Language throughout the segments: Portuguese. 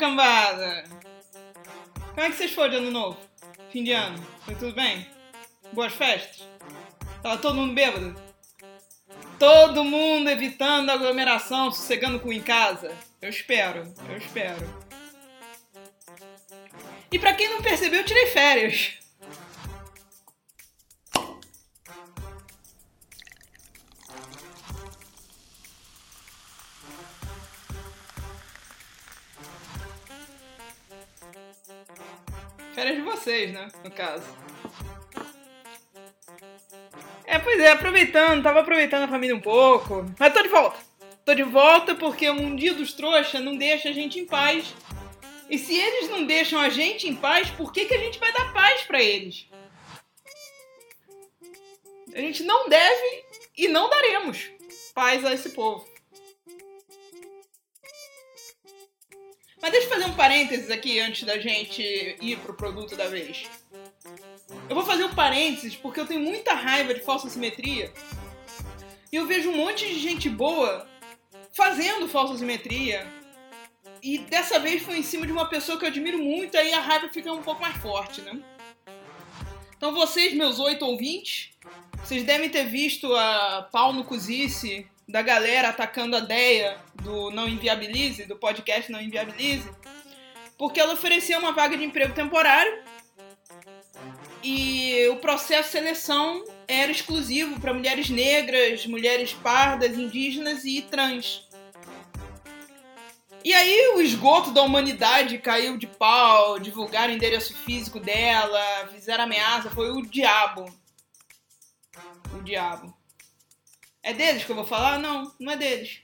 cambada! Como é que vocês foram de ano novo? Fim de ano? Foi tudo bem? Boas festas? Tava todo mundo bêbado? Todo mundo evitando aglomeração, sossegando com em casa? Eu espero, eu espero. E pra quem não percebeu, eu tirei férias. Férias de vocês, né? No caso. É, pois é, aproveitando, tava aproveitando a família um pouco. Mas tô de volta. Tô de volta porque o mundinho dos trouxas não deixa a gente em paz. E se eles não deixam a gente em paz, por que, que a gente vai dar paz para eles? A gente não deve e não daremos paz a esse povo. Mas deixa eu fazer um parênteses aqui antes da gente ir pro produto da vez. Eu vou fazer um parênteses porque eu tenho muita raiva de falsa simetria. E eu vejo um monte de gente boa fazendo falsa simetria. E dessa vez foi em cima de uma pessoa que eu admiro muito, aí a raiva fica um pouco mais forte, né? Então vocês, meus oito ouvintes, vocês devem ter visto a pau no cozice da galera atacando a Deia do Não Inviabilize, do podcast Não Inviabilize, porque ela oferecia uma vaga de emprego temporário e o processo de seleção era exclusivo para mulheres negras, mulheres pardas, indígenas e trans. E aí o esgoto da humanidade caiu de pau, divulgaram o endereço físico dela, fizeram ameaça, foi o diabo. O diabo. É deles que eu vou falar? Não, não é deles.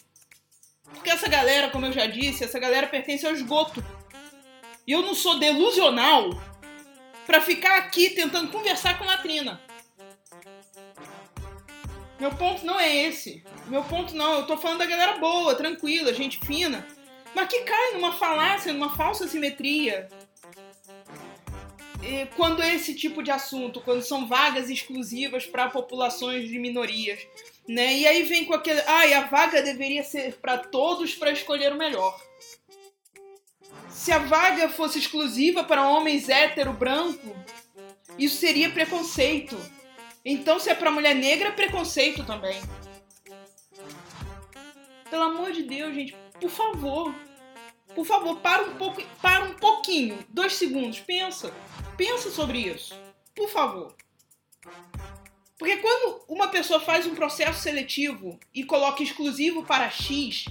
Porque essa galera, como eu já disse, essa galera pertence ao esgoto. E eu não sou delusional para ficar aqui tentando conversar com latrina. Meu ponto não é esse. Meu ponto não. Eu tô falando da galera boa, tranquila, gente fina. Mas que cai numa falácia, numa falsa simetria. E quando é esse tipo de assunto, quando são vagas exclusivas para populações de minorias, né? E aí vem com aquele, ai, ah, a vaga deveria ser para todos para escolher o melhor. Se a vaga fosse exclusiva para homens hétero branco, isso seria preconceito. Então, se é para mulher negra, é preconceito também. Pelo amor de Deus, gente, por favor. Por favor, para um pouco, para um pouquinho, dois segundos, pensa. Pensa sobre isso. Por favor. Porque quando uma pessoa faz um processo seletivo e coloca exclusivo para X,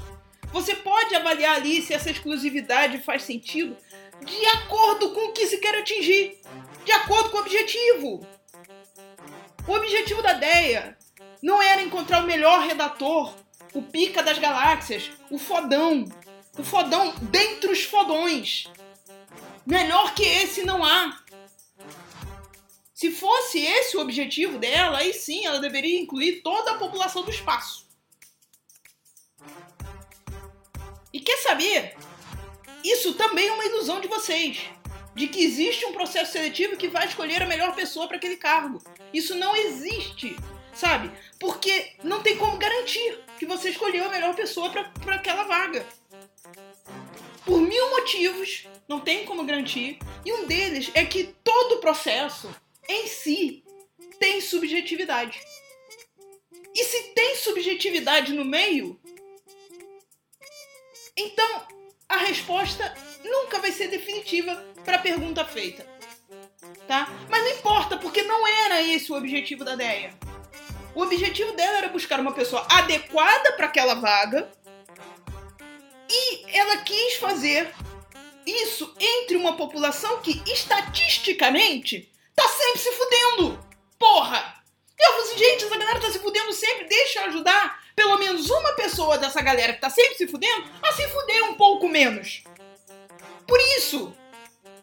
você pode avaliar ali se essa exclusividade faz sentido de acordo com o que se quer atingir, de acordo com o objetivo. O objetivo da DEA não era encontrar o melhor redator, o pica das galáxias, o fodão, o fodão dentre os fodões. Melhor que esse não há. Se fosse esse o objetivo dela, aí sim ela deveria incluir toda a população do espaço. E quer saber? Isso também é uma ilusão de vocês. De que existe um processo seletivo que vai escolher a melhor pessoa para aquele cargo. Isso não existe, sabe? Porque não tem como garantir que você escolheu a melhor pessoa para aquela vaga. Por mil motivos, não tem como garantir. E um deles é que todo o processo em si tem subjetividade. E se tem subjetividade no meio, então a resposta nunca vai ser definitiva para a pergunta feita. Tá? Mas não importa, porque não era esse o objetivo da ideia. O objetivo dela era buscar uma pessoa adequada para aquela vaga e ela quis fazer isso entre uma população que estatisticamente sempre se fudendo. Porra! Eu falei assim, gente, essa galera tá se fudendo sempre, deixa eu ajudar pelo menos uma pessoa dessa galera que tá sempre se fudendo a se fuder um pouco menos. Por isso,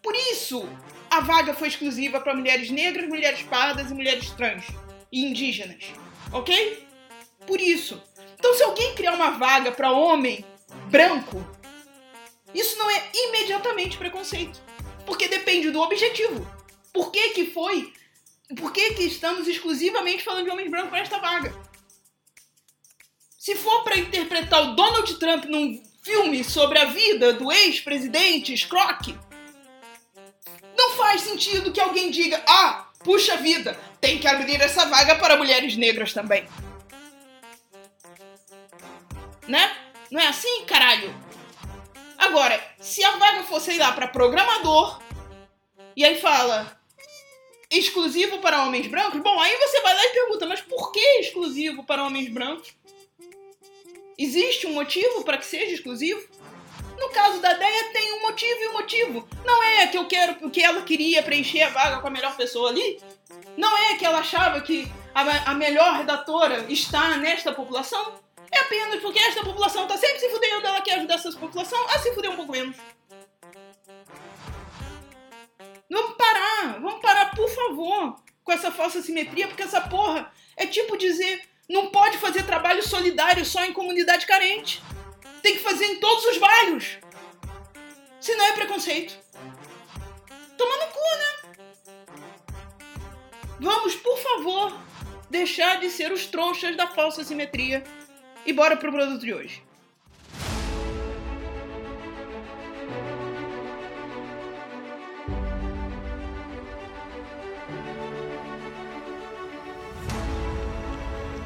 por isso, a vaga foi exclusiva para mulheres negras, mulheres pardas e mulheres trans e indígenas, ok? Por isso. Então, se alguém criar uma vaga para homem branco, isso não é imediatamente preconceito, porque depende do objetivo. Por que que foi? Por que que estamos exclusivamente falando de homens brancos nesta vaga? Se for para interpretar o Donald Trump num filme sobre a vida do ex-presidente Scrock. Não faz sentido que alguém diga: ah, puxa vida, tem que abrir essa vaga para mulheres negras também. Né? Não é assim, caralho? Agora, se a vaga fosse, sei lá, para programador, e aí fala exclusivo para homens brancos, bom, aí você vai lá e pergunta, mas por que exclusivo para homens brancos? Existe um motivo para que seja exclusivo? No caso da Deia, tem um motivo e um motivo. Não é que eu quero que ela queria preencher a vaga com a melhor pessoa ali. Não é que ela achava que a, a melhor redatora está nesta população. É apenas porque esta população está sempre se fudendo, ela quer ajudar essa população a se fuder um pouco menos. Por favor, com essa falsa simetria, porque essa porra é tipo dizer não pode fazer trabalho solidário só em comunidade carente. Tem que fazer em todos os bairros. Senão é preconceito. Toma no cu, né? Vamos, por favor, deixar de ser os trouxas da falsa simetria e bora pro produto de hoje.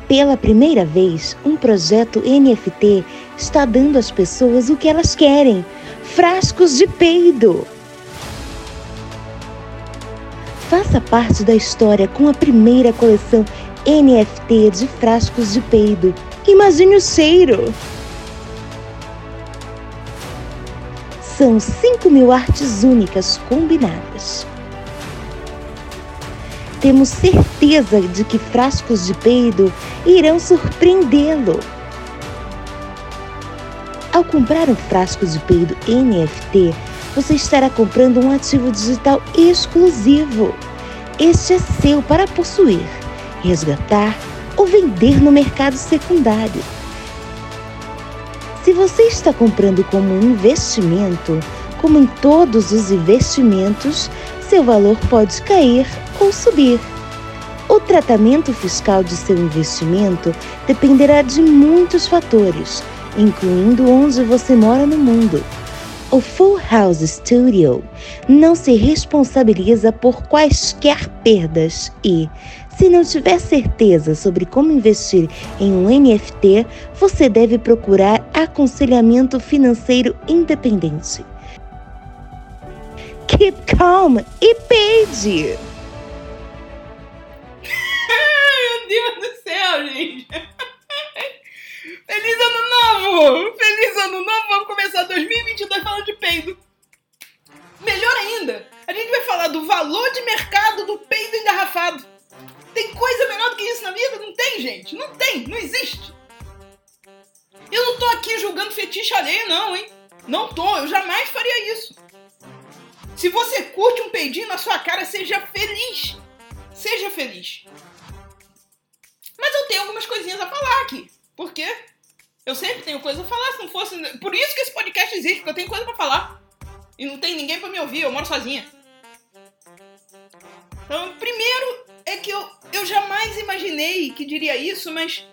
Pela primeira vez, um projeto NFT está dando às pessoas o que elas querem: frascos de peido. Faça parte da história com a primeira coleção NFT de frascos de peido. Imagine o cheiro! São 5 mil artes únicas combinadas temos certeza de que frascos de peido irão surpreendê-lo. Ao comprar um frasco de peido NFT, você estará comprando um ativo digital exclusivo. Este é seu para possuir, resgatar ou vender no mercado secundário. Se você está comprando como um investimento, como em todos os investimentos, seu valor pode cair ou subir. O tratamento fiscal de seu investimento dependerá de muitos fatores, incluindo onde você mora no mundo. O Full House Studio não se responsabiliza por quaisquer perdas e, se não tiver certeza sobre como investir em um NFT, você deve procurar aconselhamento financeiro independente. Keep calm e pede! Céu, gente. Feliz ano novo! Feliz ano novo! Vamos começar 2022 falando de peido. Melhor ainda, a gente vai falar do valor de mercado do peido engarrafado. Tem coisa melhor do que isso na vida? Não tem, gente. Não tem, não existe. Eu não tô aqui julgando fetiche alheio, não, hein? Não tô, eu jamais faria isso. Se você curte um peidinho na sua cara, seja feliz. Seja feliz. Mas eu tenho algumas coisinhas a falar aqui. Por quê? Eu sempre tenho coisa a falar, se não fosse. Por isso que esse podcast existe, porque eu tenho coisa para falar. E não tem ninguém para me ouvir, eu moro sozinha. Então, primeiro é que eu, eu jamais imaginei que diria isso, mas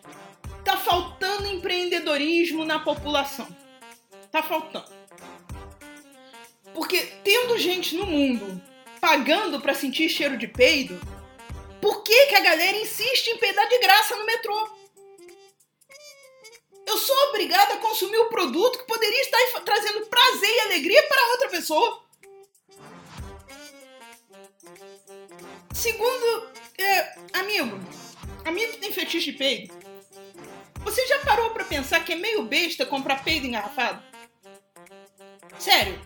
tá faltando empreendedorismo na população. Tá faltando. Porque tendo gente no mundo pagando para sentir cheiro de peido, por que, que a galera insiste em peidar de graça no metrô? Eu sou obrigada a consumir o produto que poderia estar trazendo prazer e alegria para outra pessoa. Segundo, é, amigo, amigo que tem fetiche de peido, você já parou para pensar que é meio besta comprar peido engarrafado? Sério,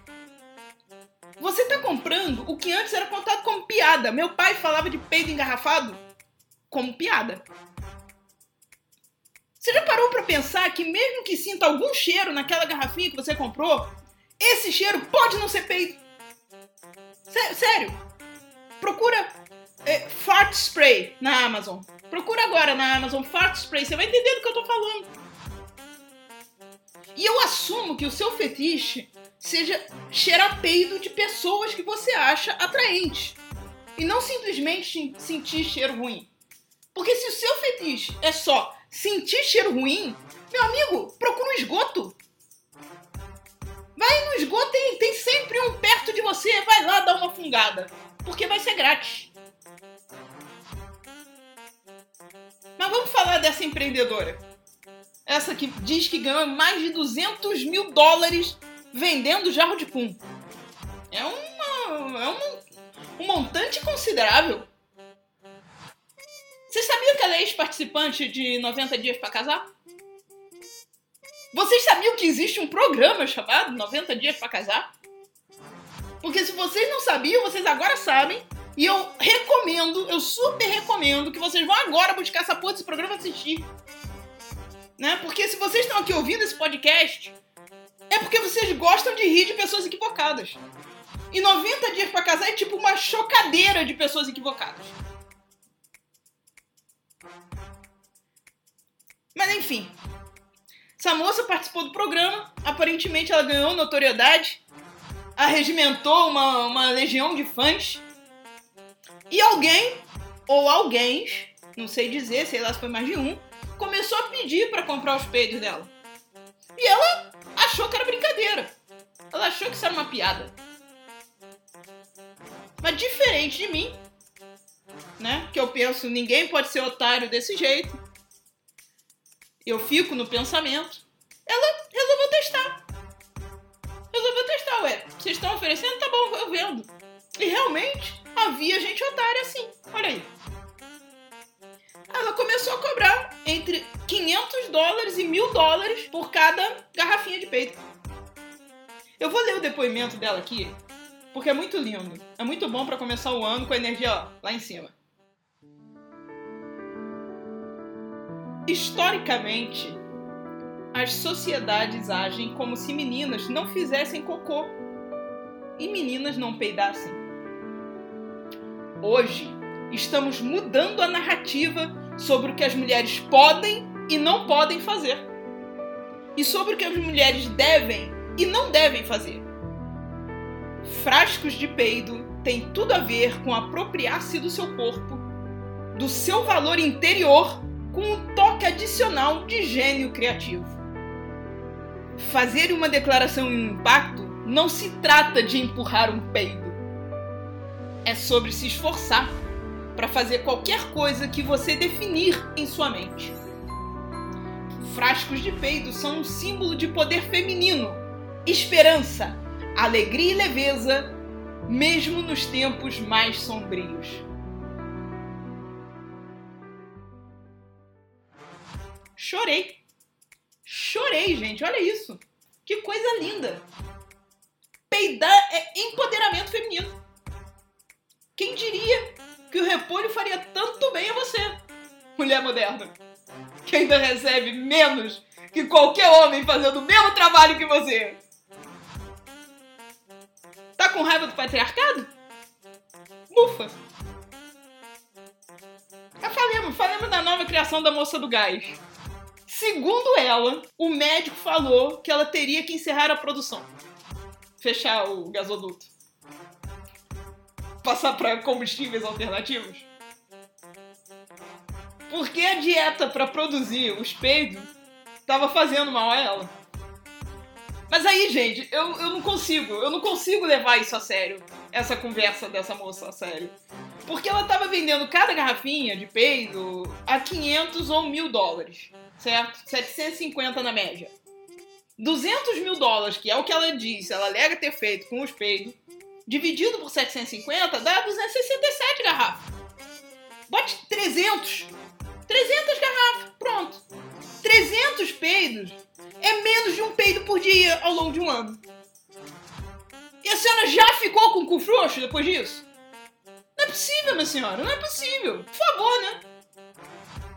você tá comprando o que antes era contado como piada. Meu pai falava de peido engarrafado como piada. Você já parou para pensar que mesmo que sinta algum cheiro naquela garrafinha que você comprou, esse cheiro pode não ser peido? Sério. Procura é, fart spray na Amazon. Procura agora na Amazon fart spray, você vai entender do que eu tô falando. E eu assumo que o seu fetiche seja cheirar peido de pessoas que você acha atraente. E não simplesmente sentir cheiro ruim. Porque se o seu fetiche é só sentir cheiro ruim, meu amigo, procura um esgoto. Vai no esgoto, tem, tem sempre um perto de você. Vai lá dar uma fungada. Porque vai ser grátis. Mas vamos falar dessa empreendedora. Essa que diz que ganhou mais de 200 mil dólares vendendo jarro de pum. É, uma, é um, um montante considerável. Você sabia que ela é ex-participante de 90 Dias para Casar? Vocês sabiam que existe um programa chamado 90 Dias para Casar? Porque se vocês não sabiam, vocês agora sabem. E eu recomendo, eu super recomendo que vocês vão agora buscar essa porra desse programa assistir. Né? Porque se vocês estão aqui ouvindo esse podcast, é porque vocês gostam de rir de pessoas equivocadas. E 90 dias para casar é tipo uma chocadeira de pessoas equivocadas. Mas enfim, essa moça participou do programa, aparentemente ela ganhou notoriedade, arregimentou uma, uma legião de fãs. E alguém, ou alguém, não sei dizer, sei lá se foi mais de um, começou a pedir para comprar os peidos dela. E ela achou que era brincadeira. Ela achou que isso era uma piada. Mas diferente de mim, né? Que eu penso, ninguém pode ser otário desse jeito eu fico no pensamento. Ela resolveu testar. Resolveu testar, ué. Vocês estão oferecendo? Tá bom, eu vendo. E realmente havia gente otária assim. Olha aí. Ela começou a cobrar entre 500 dólares e mil dólares por cada garrafinha de peito. Eu vou ler o depoimento dela aqui, porque é muito lindo. É muito bom para começar o ano com a energia ó, lá em cima. Historicamente, as sociedades agem como se meninas não fizessem cocô e meninas não peidassem. Hoje, estamos mudando a narrativa sobre o que as mulheres podem e não podem fazer, e sobre o que as mulheres devem e não devem fazer. Frascos de peido têm tudo a ver com apropriar-se do seu corpo, do seu valor interior com um toque adicional de gênio criativo. Fazer uma declaração em impacto não se trata de empurrar um peido. É sobre se esforçar para fazer qualquer coisa que você definir em sua mente. Frascos de peido são um símbolo de poder feminino, esperança, alegria e leveza, mesmo nos tempos mais sombrios. Chorei. Chorei, gente. Olha isso. Que coisa linda. Peidar é empoderamento feminino. Quem diria que o repolho faria tanto bem a você, mulher moderna? Que ainda recebe menos que qualquer homem fazendo o mesmo trabalho que você. Tá com raiva do patriarcado? Ufa! Já falemos, falemos da nova criação da moça do gás. Segundo ela, o médico falou que ela teria que encerrar a produção. Fechar o gasoduto. Passar para combustíveis alternativos. Porque a dieta para produzir os peidos estava fazendo mal a ela. Mas aí, gente, eu, eu não consigo, eu não consigo levar isso a sério, essa conversa dessa moça a sério. Porque ela estava vendendo cada garrafinha de peido a 500 ou 1000 dólares certo? 750 na média. 200 mil dólares, que é o que ela disse, ela alega ter feito com os peidos, dividido por 750 dá 267 garrafas. Bote 300. 300 garrafas, pronto. 300 peidos é menos de um peido por dia ao longo de um ano. E a senhora já ficou com o cu frouxo depois disso? Não é possível, minha senhora, não é possível. Por favor, né?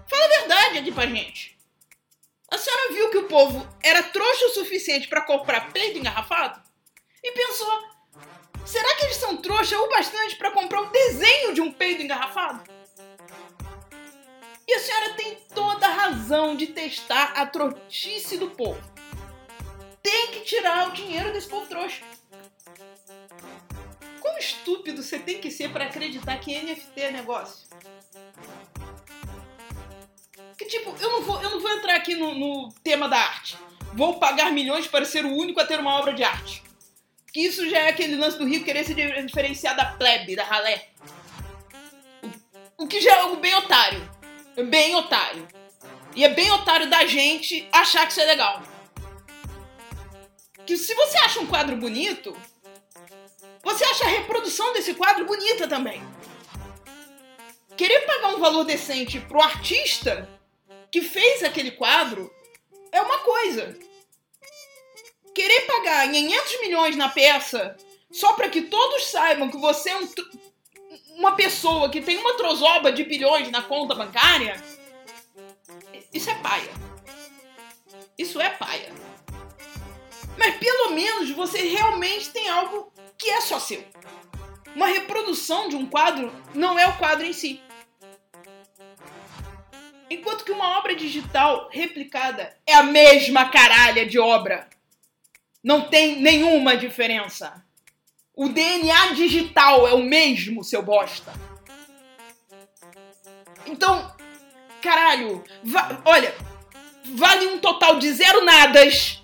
Fala a verdade aqui pra gente. A senhora viu que o povo era trouxa o suficiente para comprar peito engarrafado? E pensou: será que eles são trouxa o bastante para comprar um desenho de um peito engarrafado? E a senhora tem toda a razão de testar a trouxice do povo. Tem que tirar o dinheiro desse povo trouxa. Quão estúpido você tem que ser para acreditar que NFT é negócio? Que tipo, eu não vou, eu não vou entrar aqui no, no tema da arte. Vou pagar milhões para ser o único a ter uma obra de arte. Que isso já é aquele lance do rico querer se diferenciar da plebe, da ralé. O que já é algo bem otário. Bem otário. E é bem otário da gente achar que isso é legal. Que se você acha um quadro bonito, você acha a reprodução desse quadro bonita também. Querer pagar um valor decente pro artista que fez aquele quadro é uma coisa. Querer pagar 500 milhões na peça só para que todos saibam que você é um, uma pessoa que tem uma trozoba de bilhões na conta bancária, isso é paia. Isso é paia. Mas pelo menos você realmente tem algo que é só seu. Uma reprodução de um quadro não é o quadro em si. Enquanto que uma obra digital replicada é a mesma caralha de obra. Não tem nenhuma diferença. O DNA digital é o mesmo, seu bosta. Então, caralho, va olha, vale um total de zero nadas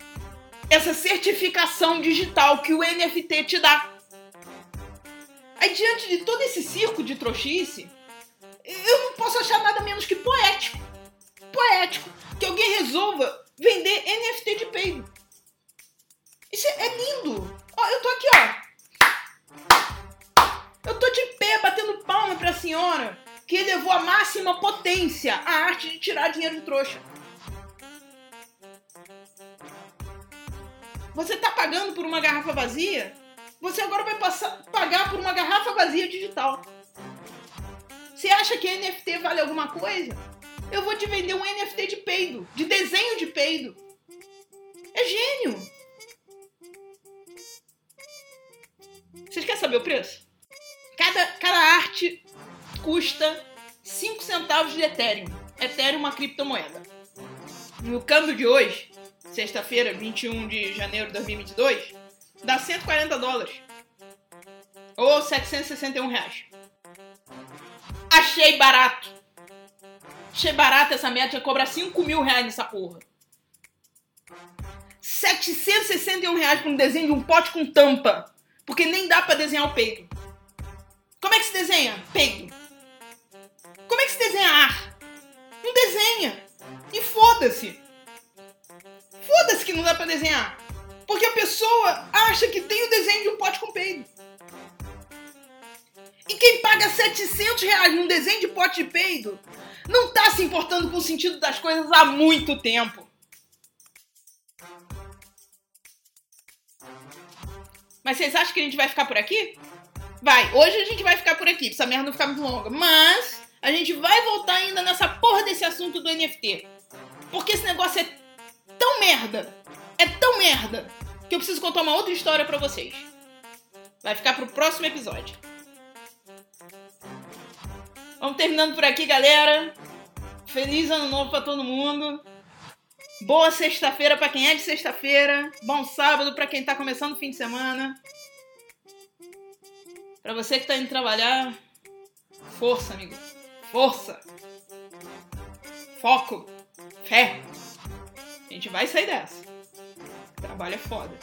essa certificação digital que o NFT te dá. Aí, diante de todo esse circo de trouxice, eu não posso achar nada menos que poético. Poético. Que alguém resolva vender NFT de peido. Isso é, lindo. Ó, eu tô aqui, ó. Eu tô de pé batendo palma pra senhora que elevou a máxima potência a arte de tirar dinheiro de trouxa. Você está pagando por uma garrafa vazia? Você agora vai passar, pagar por uma garrafa vazia digital. Você acha que NFT vale alguma coisa? Eu vou te vender um NFT de peido, de desenho de peido. É gênio. Querem saber o preço? Cada, cada arte custa 5 centavos de Ethereum. Ethereum é uma criptomoeda. No câmbio de hoje, sexta-feira, 21 de janeiro de 2022, dá 140 dólares. Ou 761 reais. Achei barato. Achei barato essa meta, ia cobrar 5 mil reais nessa porra. 761 reais pra um desenho de um pote com tampa. Porque nem dá para desenhar o peito. Como é que se desenha? Peito. Como é que se desenha ar? Não desenha. E foda-se. Foda-se que não dá pra desenhar. Porque a pessoa acha que tem o desenho de um pote com peido. E quem paga 700 reais num desenho de pote de peido não tá se importando com o sentido das coisas há muito tempo. Mas vocês acham que a gente vai ficar por aqui? Vai, hoje a gente vai ficar por aqui, pra essa merda não ficar muito longa. Mas a gente vai voltar ainda nessa porra desse assunto do NFT. Porque esse negócio é tão merda, é tão merda, que eu preciso contar uma outra história para vocês. Vai ficar pro próximo episódio. Vamos terminando por aqui, galera. Feliz ano novo para todo mundo. Boa sexta-feira para quem é de sexta-feira. Bom sábado para quem tá começando o fim de semana. Para você que tá indo trabalhar, força, amigo. Força. Foco. Fé. A gente vai sair dessa. Trabalho é foda.